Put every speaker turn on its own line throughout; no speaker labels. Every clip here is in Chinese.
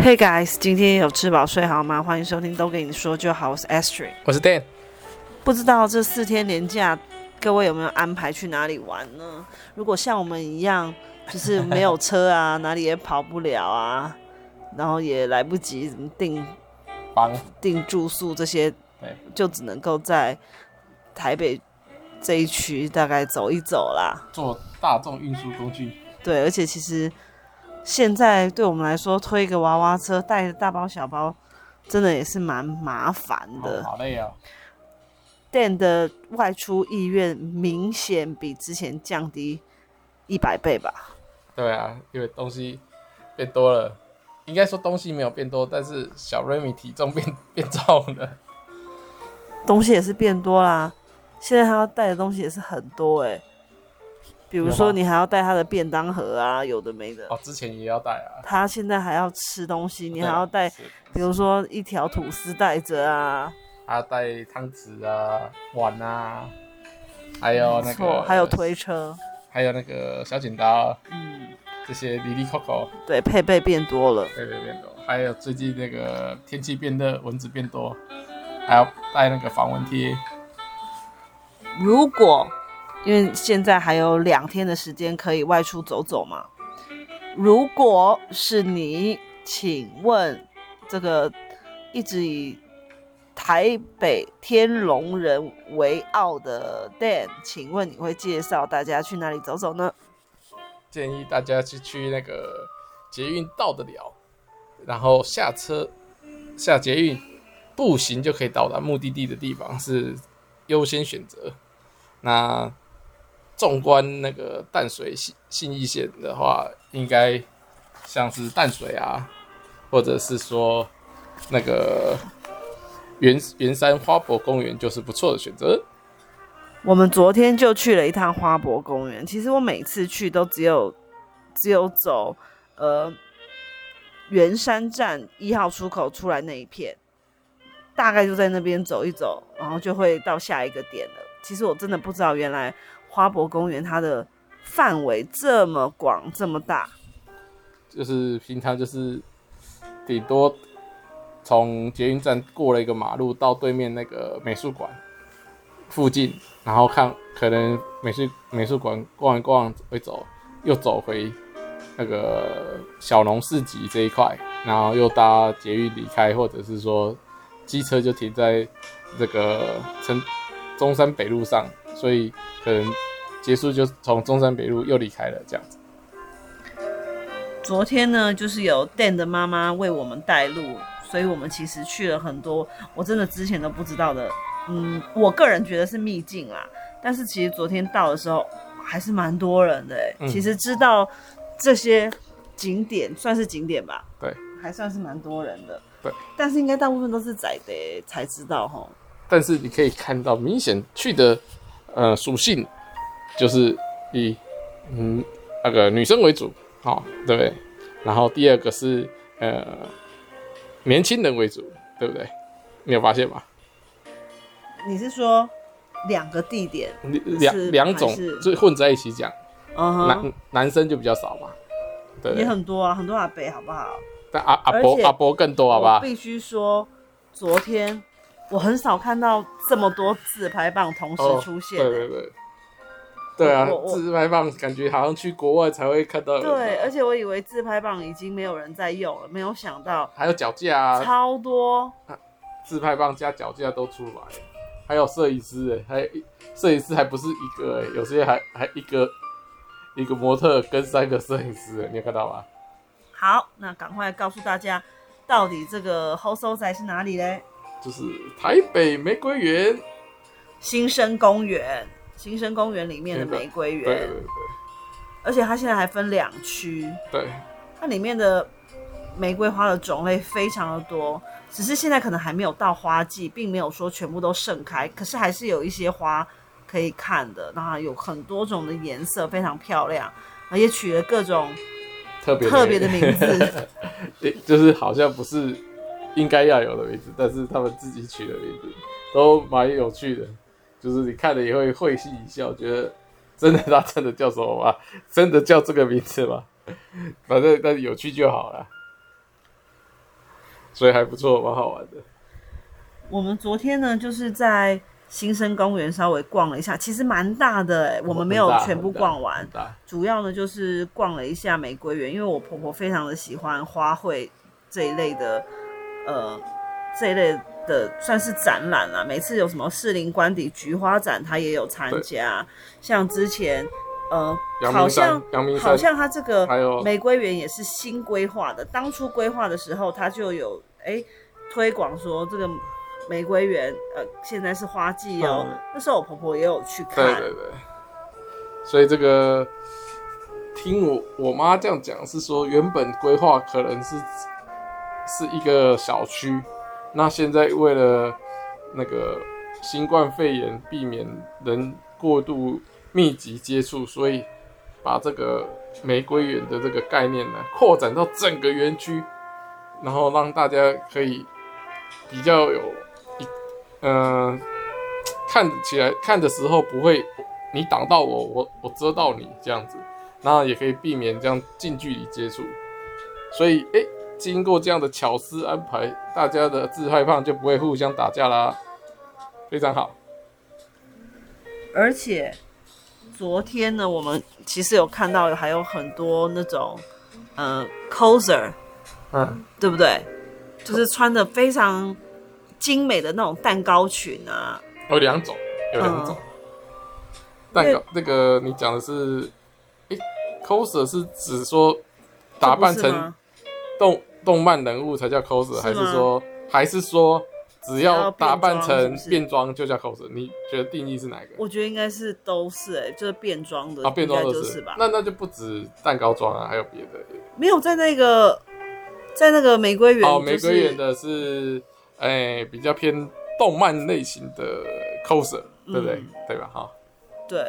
Hey guys，今天有吃饱睡好吗？欢迎收听都跟你说就好，我是 Astrid，
我是 Dan。
不知道这四天年假，各位有没有安排去哪里玩呢？如果像我们一样，就是没有车啊，哪里也跑不了啊，然后也来不及怎么订
房、
订住宿这些，就只能够在台北这一区大概走一走啦。
坐大众运输工具。
对，而且其实。现在对我们来说，推一个娃娃车，带着大包小包，真的也是蛮麻烦的。
哦，好累啊
！Dan 的外出意愿明显比之前降低一百倍吧？
对啊，因为东西变多了。应该说东西没有变多，但是小 Remy 体重变变重了。
东西也是变多啦，现在他要带的东西也是很多哎、欸。比如说，你还要带他的便当盒啊，有的没的。
哦，之前也要带啊。
他现在还要吃东西，你还要带，比如说一条吐司带着啊。
还要带汤匙啊、碗啊，还有那个，
还有推车，
还有那个小剪刀，
嗯，
这些哩哩扣扣。
对，配备变多了。
配备变多，还有最近那个天气变热，蚊子变多，还要带那个防蚊贴。
如果。因为现在还有两天的时间可以外出走走嘛。如果是你，请问这个一直以台北天龙人为傲的 Dan，请问你会介绍大家去哪里走走呢？
建议大家去去那个捷运到得了，然后下车下捷运，步行就可以到达目的地的地方是优先选择。那纵观那个淡水信信义线的话，应该像是淡水啊，或者是说那个圆圆山花博公园，就是不错的选择。
我们昨天就去了一趟花博公园。其实我每次去都只有只有走呃圆山站一号出口出来那一片，大概就在那边走一走，然后就会到下一个点了。其实我真的不知道原来。花博公园它的范围这么广这么大，
就是平常就是顶多从捷运站过了一个马路到对面那个美术馆附近，然后看可能美术美术馆逛一逛会走，又走回那个小农市集这一块，然后又搭捷运离开，或者是说机车就停在这个城中山北路上。所以可能结束就从中山北路又离开了这样子。
昨天呢，就是有 Dan 的妈妈为我们带路，所以我们其实去了很多我真的之前都不知道的，嗯，我个人觉得是秘境啦。但是其实昨天到的时候还是蛮多人的，欸，嗯，其实知道这些景点算是景点吧？
对，
还算是蛮多人的。
对，
但是应该大部分都是仔的才知道哈。
但是你可以看到明显去的。呃，属性就是以嗯那个女生为主，好、哦，对不对？然后第二个是呃年轻人为主，对不对？你有发现吗？
你是说两个地点
两两种就混在一起讲
？Uh-huh.
男男生就比较少嘛，对，
也很多啊，很多阿伯，好不好？
但阿阿伯阿伯更多，好不好？
必须说，昨天。我很少看到这么多自拍棒同时出现。欸哦。
对对对，对啊，自拍棒感觉好像去国外才会看到。
对，而且我以为自拍棒已经没有人在用了，没有想到
还有脚架啊，
超多
自拍棒加脚架都出来，还有摄影师哎，还摄影师还不是一个哎，有些还还一个一个模特跟三个摄影师，你有看到吗？
好，那赶快告诉大家，到底这个好所在是哪里嘞？
就是台北玫瑰园，
新生公园，新生公园里面的玫瑰园，
对对对，
而且它现在还分两区，
对，
它里面的玫瑰花的种类非常的多，只是现在可能还没有到花季，并没有说全部都盛开，可是还是有一些花可以看的，然后有很多种的颜色，非常漂亮，而且取了各种特别特别的名字，
就是好像不是。应该要有的名字，但是他们自己取的名字都蛮有趣的，就是你看了也会会心一笑，觉得真的他真的叫什么吗？真的叫这个名字吗？反正但是有趣就好了。所以还不错，蛮好玩的。
我们昨天呢，就是在新生公园稍微逛了一下，其实蛮大的我们没有全部逛完，主要呢就是逛了一下玫瑰园，因为我婆婆非常的喜欢花卉这一类的，呃，这一类的算是展览啦。每次有什么士林官邸菊花展，他也有参加，像之前。呃，好像好像他这个玫瑰园也是新规划的。当初规划的时候，他就有哎、欸、推广说这个玫瑰园呃现在是花季哦。那时候我婆婆也有去看。
对对对。所以这个听我我妈这样讲是说，原本规划可能是是一个小区，那现在为了那个新冠肺炎，避免人过度。密集接触，所以把这个玫瑰园的这个概念呢，扩展到整个园区，然后让大家可以比较有一嗯、看起来看的时候不会你挡到我，我我遮到你这样子，然后也可以避免这样近距离接触。所以，哎，经过这样的巧思安排，大家的自害胖就不会互相打架啦，非常好，
而且。昨天呢，我们其实有看到还有很多那种，呃，coser，嗯，对不对？就是穿的非常精美的那种蛋糕裙啊。
有两种，有两种。嗯、蛋糕，那个你讲的是，诶，coser 是指说打扮成动动漫人物才叫 coser，还是说，还是说？只要打扮成变装就叫 coser，你觉得定义是哪个？
我觉得应该是都是哎、欸，就是变装的
啊，变装
的
是
吧？
那那就不止蛋糕装啊，还有别的。
没有在那个在那个玫瑰园、就是，
哦，玫瑰园的是哎、欸、比较偏动漫类型的 coser，对不对？嗯、对吧？哈，
对，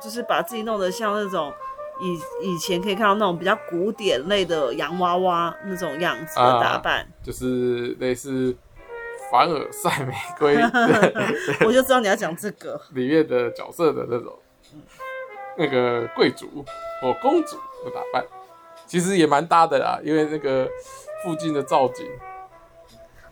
就是把自己弄得像那种以以前可以看到那种比较古典类的洋娃娃那种样子的打扮，啊、
就是类似。凡尔赛玫瑰，
我就知道你要讲这个
里面的角色的那种，那个贵族或公主的打扮，其实也蛮搭的啦。因为那个附近的造景，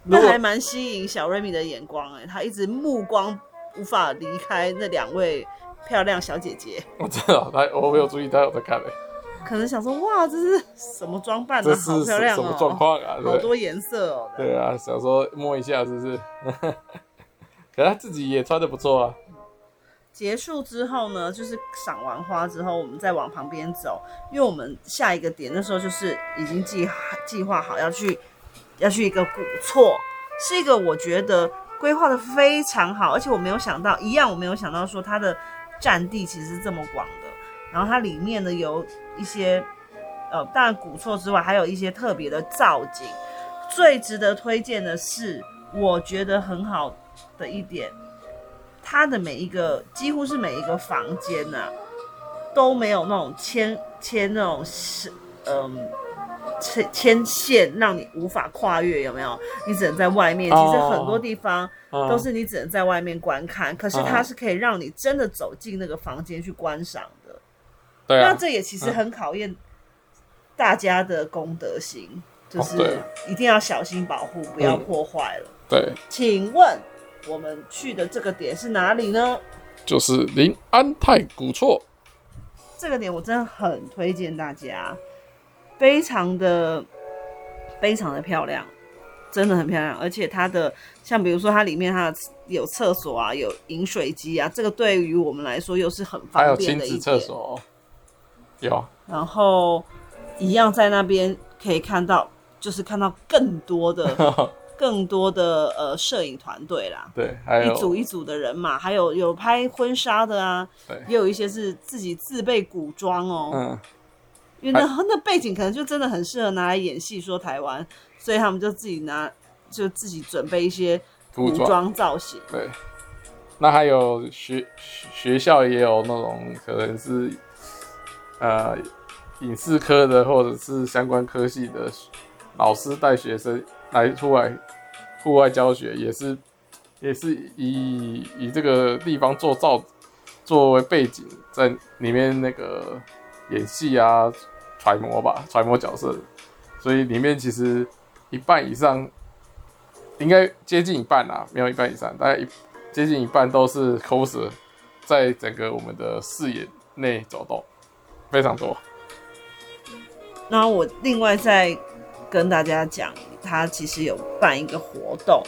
那还蛮吸引小瑞米的眼光哎，他一直目光无法离开那两位漂亮小姐姐。
我知道他，我没有注意他有在看嘞。
可能想说，哇，这是什么装扮呢？好漂亮哦！
什么状况啊？
好多颜色哦。
对啊，想说摸一下，是不是？可是他自己也穿的不错啊。
结束之后呢，就是赏完花之后，我们再往旁边走，因为我们下一个点那时候就是已经计计划好要去要去一个古厝，是一个我觉得规划的非常好，而且我没有想到一样，我没有想到说它的占地其实是这么广的。然后它里面呢有一些，呃，当然古厝之外，还有一些特别的造景。最值得推荐的是，我觉得很好的一点，它的每一个几乎是每一个房间呐、都没有那种签签那种是嗯牵牵线让你无法跨越，有没有？你只能在外面。其实很多地方都是你只能在外面观看，可是它是可以让你真的走进那个房间去观赏。
对啊、
那这也其实很考验大家的公德心，嗯、就是一定要小心保护，不要破坏了、嗯。
对，
请问我们去的这个点是哪里呢？
就是临安太古厝。
这个点我真的很推荐大家，非常的非常的漂亮，真的很漂亮。而且它的像比如说它里面它的有厕所啊，有饮水机啊，这个对于我们来说又是很方便的。还有亲子厕所。
有，
然后一样在那边可以看到，就是看到更多的、更多的呃摄影团队啦。
对，还有
一组一组的人嘛，还有有拍婚纱的啊，也有一些是自己自备古装哦。嗯，因为那那背景可能就真的很适合拿来演戏，说台湾，所以他们就自己拿，就自己准备一些服装造型。
对，那还有学学校也有那种可能是。呃，影视科的或者是相关科系的老师带学生来出来户外教学，也是也是以以这个地方做造作为背景，在里面那个演戏啊，揣摩吧，揣摩角色。所以里面其实一半以上应该接近一半啦，没有一半以上，大概一接近一半都是 coser 在整个我们的视野内走动，非常多。
然后我另外再跟大家讲，他其实有办一个活动，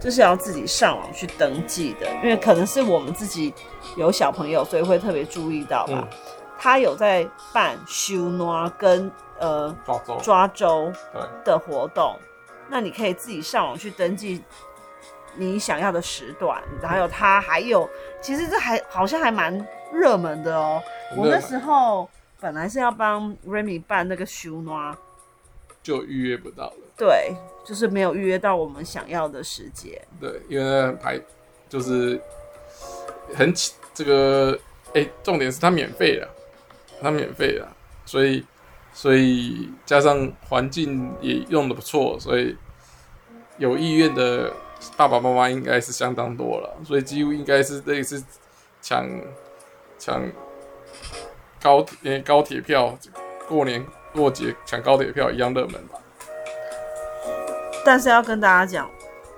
就是要自己上网去登记的，因为可能是我们自己有小朋友，所以会特别注意到吧。嗯、他有在办修拿跟呃抓周抓周的活动，那你可以自己上网去登记你想要的时段，还有他还有，其实这还好像还蛮热门的哦。我那时候。本来是要帮 Remy 办那个修拿，
就预约不到了。
对，就是没有预约到我们想要的时间。
对，因为排就是很这个，哎、欸，重点是他免费的，它免费的，所以所以加上环境也用的不错，所以有意愿的爸爸妈妈应该是相当多了，所以几乎应该是类似抢抢。高铁高铁票，过年过节抢高铁票一样热门吧。
但是要跟大家讲，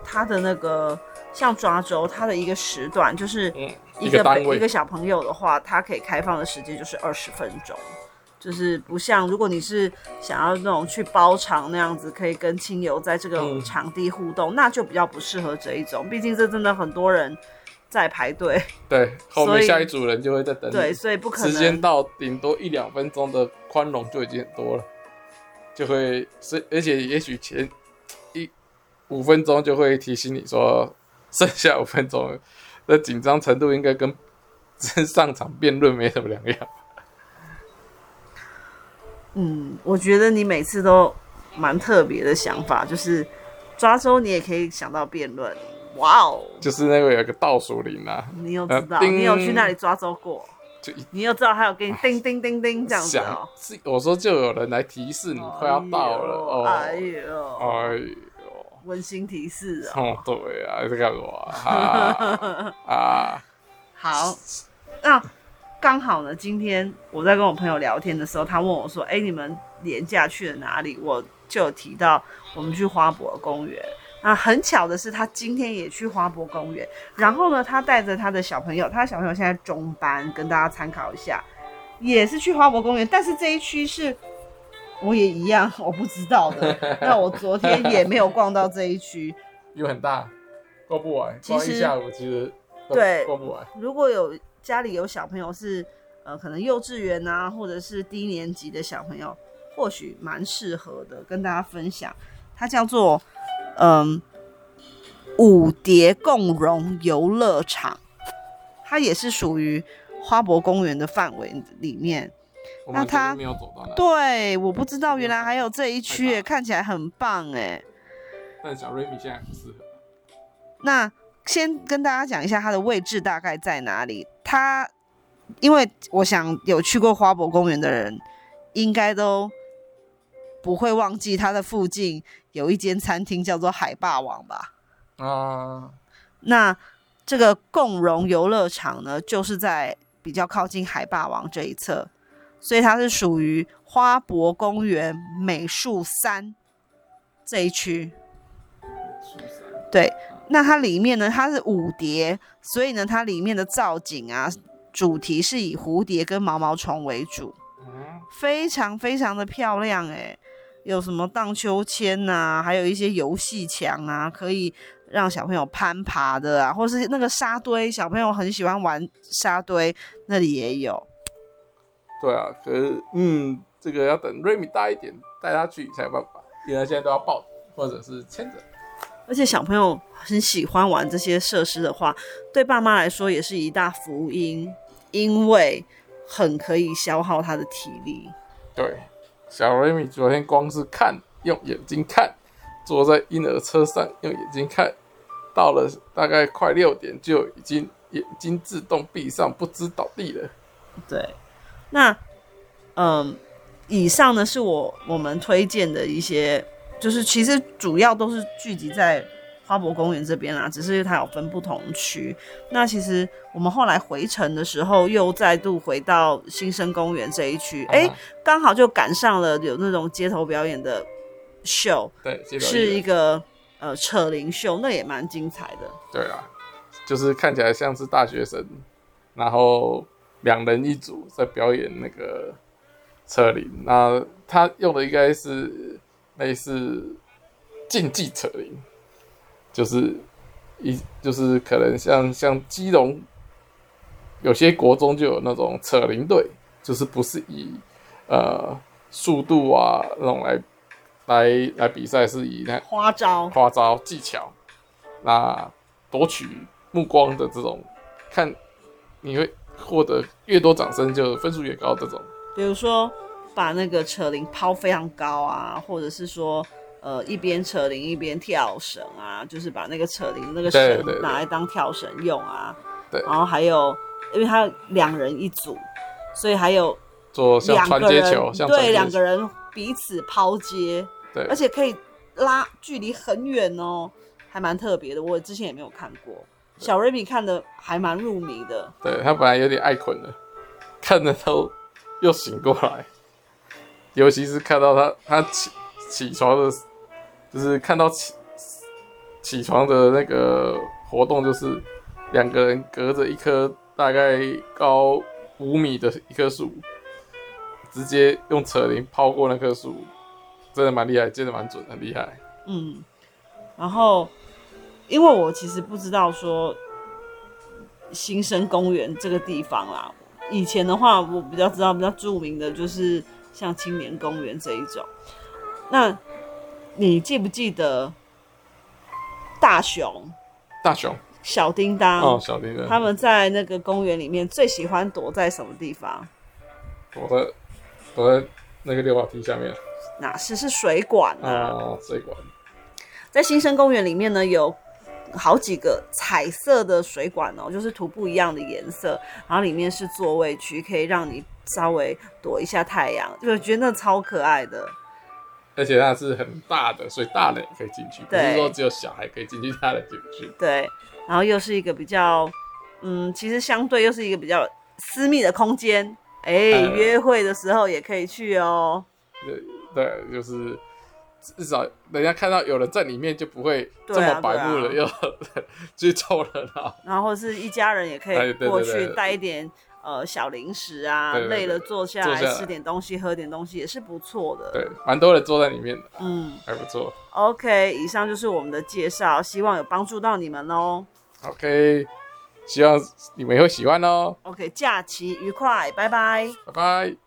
它的那个像抓周，它的一个时段就是一个、嗯、一个一个小朋友的话，他可以开放的时间就是二十分钟，就是不像如果你是想要那种去包场那样子，可以跟亲友在这个场地互动，嗯、那就比较不适合这一种。毕竟这真的很多人。在排队，
对，后面下一组人就会在等，
对，所以不可能。
时间到，顶多一两分钟的宽容就已经很多了，就会是，而且也许前一五分钟就会提醒你说，剩下五分钟的紧张程度应该跟真 上场辩论没什么两样。
嗯，我觉得你每次都蛮特别的想法，就是抓周你也可以想到辩论。哇哦！
就是那个有个倒数铃啊，
你有知道，你有去那里抓周过？就你又知道还有给你叮叮叮叮这样子哦。
是我说就有人来提示你快要到了哦。
哎呦，哎呦，温馨提示哦。
对啊，在干嘛？啊，
好，那刚好呢，今天我在跟我朋友聊天的时候，他问我说：“哎，你们年假去了哪里？”我就有提到我们去花博公园。啊，很巧的是，他今天也去花博公园。然后呢，他带着他的小朋友，他的小朋友现在中班，跟大家参考一下，也是去花博公园。但是这一区是我也一样，我不知道的。那我昨天也没有逛到这一区，
因为很大，逛不完。逛一下午其实
对
逛不完。
如果有家里有小朋友是呃，可能幼稚园啊，或者是低年级的小朋友，或许蛮适合的，跟大家分享。它叫做。嗯，五蝶共融游乐场，它也是属于花博公园的范围里面。那他没有走到那。对，我不知道原来还有这一区，看起来很棒哎。
但小瑞米现在不适合。
那先跟大家讲一下它的位置大概在哪里。它，因为我想有去过花博公园的人，应该都。不会忘记它的附近有一间餐厅叫做海霸王吧？啊，那这个共荣游乐场呢，就是在比较靠近海霸王这一侧，所以它是属于花博公园美术三这一区。对，那它里面呢，它是舞蝶，所以呢，它里面的造景啊，主题是以蝴蝶跟毛毛虫为主，非常非常的漂亮哎。有什么荡秋千呐、啊，还有一些游戏墙啊，可以让小朋友攀爬的啊，或是那个沙堆，小朋友很喜欢玩沙堆，那里也有。
对啊，可是嗯，这个要等瑞米大一点带他去才有办法，因为他现在都要抱或者是牵着。
而且小朋友很喜欢玩这些设施的话，对爸妈来说也是一大福音，因为很可以消耗他的体力。
对。小瑞米昨天光是看，用眼睛看，坐在婴儿车上用眼睛看，到了大概快六点就已经眼睛自动闭上，不知倒地了。
对，那嗯，以上呢是我我们推荐的一些，就是其实主要都是聚集在。花博公园这边啊，只是它有分不同区。那其实我们后来回程的时候，又再度回到新生公园这一区，哎、uh 刚好就赶上了有那种街头表演的秀。
对，
是一个呃扯铃秀，那也蛮精彩的。
对啊，就是看起来像是大学生，然后两人一组在表演那个扯铃。那他用的应该是类似竞技扯铃，就是一就是可能像像基隆有些国中就有那种扯铃队，就是不是以呃速度啊那种来。来来比赛是以那
花招、
花招技巧，那夺取目光的这种，看你会获得越多掌声，就分数越高。这种，
比如说把那个扯铃抛非常高啊，或者是说呃一边扯铃一边跳绳啊，就是把那个扯铃那个绳拿来当跳绳用啊。
对，
然后还有，因为他两人一组，所以还有
做像传接球，像
对两个人彼此抛接。
对，
而且可以拉距离很远哦，还蛮特别的。我之前也没有看过，小瑞米看的还蛮入迷的。
对，他本来有点爱困的，看着都又醒过来。尤其是看到他他起起床的，就是看到起起床的那个活动，就是两个人隔着一棵大概高五米的一棵树，直接用扯铃抛过那棵树。真的蛮厉害，接的蛮准，很厉害。
嗯，然后因为我其实不知道说新生公园这个地方啦，以前的话我比较知道比较著名的就是像青年公园这一种。那你记不记得大熊？
大熊，
小叮当
哦，小叮当，
他们在那个公园里面最喜欢躲在什么地方？
躲在躲在那个溜滑梯下面。
哪是是水管啊？
哦，水管。
在新生公园里面呢，有好几个彩色的水管哦，就是涂不一样的颜色，然后里面是座位区，可以让你稍微躲一下太阳，就觉得那超可爱的。
而且它是很大的，所以大人也可以进去，不是说只有小孩可以进去，大人进不去。
对，然后又是一个比较，嗯，其实相对又是一个比较私密的空间，哎、约会的时候也可以去哦。
对。对，就是至少人家看到有人在里面，就不会这么白目了，又 去凑热闹。
然后是一家人也可以 过去带一点呃小零食啊，累了坐下来吃点东西，喝点东西也是不错的。
对，蛮多人坐在里面的，
嗯，
还不错。
OK，以上就是我们的介绍，希望有帮助到你们哦。
OK，希望你们会喜欢哦。
OK，假期愉快，拜拜，
拜拜。